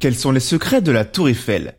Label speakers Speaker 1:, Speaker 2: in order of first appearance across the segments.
Speaker 1: Quels sont les secrets de la Tour Eiffel?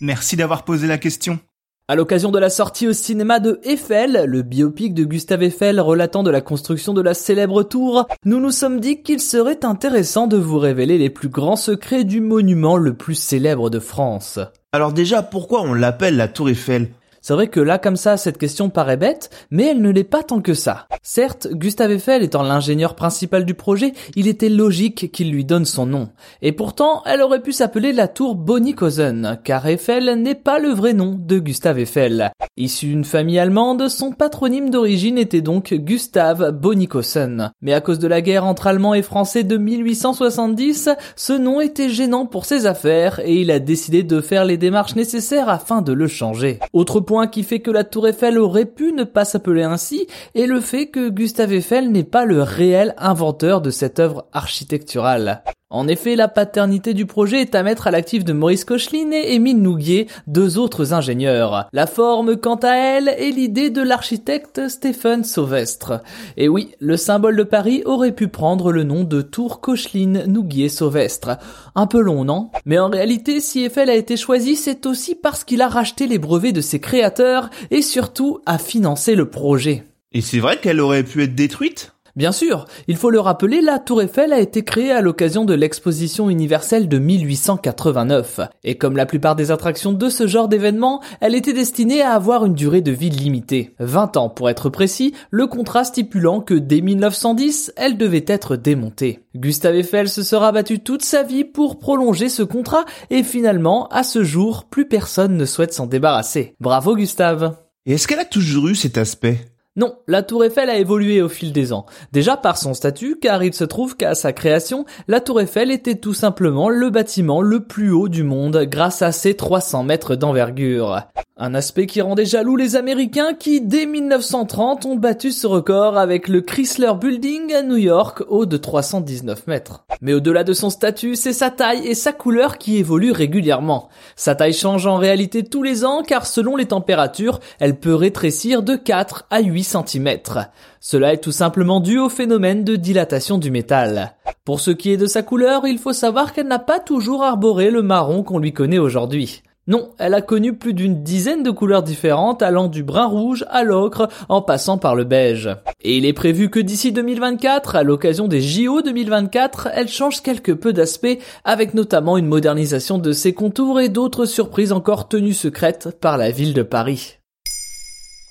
Speaker 1: Merci d'avoir posé la question.
Speaker 2: À l'occasion de la sortie au cinéma de Eiffel, le biopic de Gustave Eiffel relatant de la construction de la célèbre tour, nous nous sommes dit qu'il serait intéressant de vous révéler les plus grands secrets du monument le plus célèbre de France.
Speaker 1: Alors déjà, pourquoi on l'appelle la Tour Eiffel?
Speaker 2: C'est vrai que là, comme ça, cette question paraît bête, mais elle ne l'est pas tant que ça. Certes, Gustave Eiffel étant l'ingénieur principal du projet, il était logique qu'il lui donne son nom. Et pourtant, elle aurait pu s'appeler la tour Bonikosen, car Eiffel n'est pas le vrai nom de Gustave Eiffel. Issu d'une famille allemande, son patronyme d'origine était donc Gustave Bonikosen. Mais à cause de la guerre entre Allemands et Français de 1870, ce nom était gênant pour ses affaires et il a décidé de faire les démarches nécessaires afin de le changer. Autre point qui fait que la tour Eiffel aurait pu ne pas s'appeler ainsi est le fait que Gustave Eiffel n'est pas le réel inventeur de cette œuvre architecturale. En effet, la paternité du projet est à mettre à l'actif de Maurice Koechlin et Émile Nouguier, deux autres ingénieurs. La forme, quant à elle, est l'idée de l'architecte Stéphane Sauvestre. Et oui, le symbole de Paris aurait pu prendre le nom de Tour Koechlin Nouguier Sauvestre. Un peu long, non? Mais en réalité, si Eiffel a été choisi, c'est aussi parce qu'il a racheté les brevets de ses créateurs et surtout a financé le projet.
Speaker 1: Et c'est vrai qu'elle aurait pu être détruite?
Speaker 2: Bien sûr, il faut le rappeler, la Tour Eiffel a été créée à l'occasion de l'exposition universelle de 1889. Et comme la plupart des attractions de ce genre d'événement, elle était destinée à avoir une durée de vie limitée. 20 ans pour être précis, le contrat stipulant que dès 1910, elle devait être démontée. Gustave Eiffel se sera battu toute sa vie pour prolonger ce contrat et finalement, à ce jour, plus personne ne souhaite s'en débarrasser. Bravo Gustave
Speaker 1: Et est-ce qu'elle a toujours eu cet aspect?
Speaker 2: Non, la tour Eiffel a évolué au fil des ans. Déjà par son statut, car il se trouve qu'à sa création, la tour Eiffel était tout simplement le bâtiment le plus haut du monde grâce à ses 300 mètres d'envergure. Un aspect qui rendait jaloux les Américains qui, dès 1930, ont battu ce record avec le Chrysler Building à New York, haut de 319 mètres. Mais au-delà de son statut, c'est sa taille et sa couleur qui évoluent régulièrement. Sa taille change en réalité tous les ans car selon les températures, elle peut rétrécir de 4 à 8 Cela est tout simplement dû au phénomène de dilatation du métal. Pour ce qui est de sa couleur, il faut savoir qu'elle n'a pas toujours arboré le marron qu'on lui connaît aujourd'hui. Non, elle a connu plus d'une dizaine de couleurs différentes allant du brun rouge à l'ocre en passant par le beige. Et il est prévu que d'ici 2024, à l'occasion des JO 2024, elle change quelque peu d'aspect avec notamment une modernisation de ses contours et d'autres surprises encore tenues secrètes par la ville de Paris.